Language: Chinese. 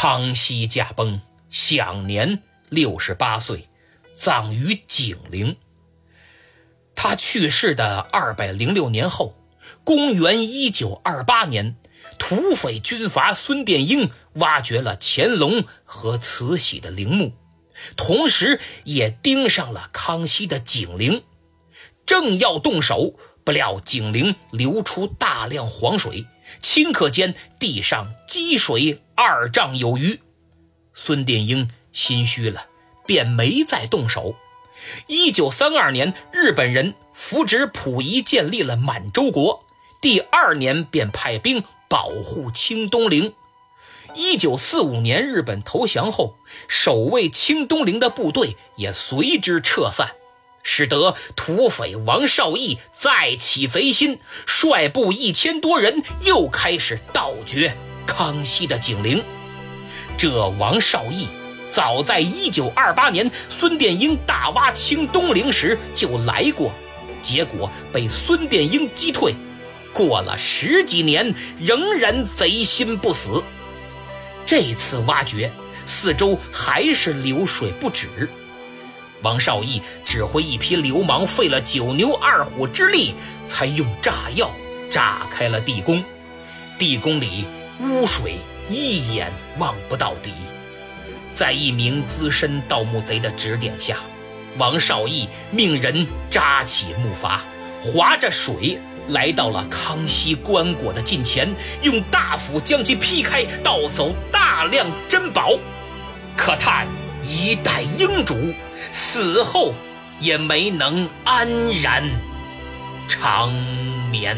康熙驾崩，享年六十八岁，葬于景陵。他去世的二百零六年后，公元一九二八年，土匪军阀孙殿英挖掘了乾隆和慈禧的陵墓，同时也盯上了康熙的景陵。正要动手，不料景陵流出大量黄水，顷刻间地上积水二丈有余。孙殿英心虚了，便没再动手。一九三二年，日本人扶植溥仪建立了满洲国。第二年便派兵保护清东陵。一九四五年，日本投降后，守卫清东陵的部队也随之撤散，使得土匪王绍义再起贼心，率部一千多人又开始盗掘康熙的景陵。这王绍义。早在一九二八年，孙殿英大挖清东陵时就来过，结果被孙殿英击退。过了十几年，仍然贼心不死。这次挖掘，四周还是流水不止。王绍义指挥一批流氓，费了九牛二虎之力，才用炸药炸开了地宫。地宫里污水一眼望不到底。在一名资深盗墓贼的指点下，王绍义命人扎起木筏，划着水来到了康熙棺椁的近前，用大斧将其劈开，盗走大量珍宝。可叹一代英主死后也没能安然长眠。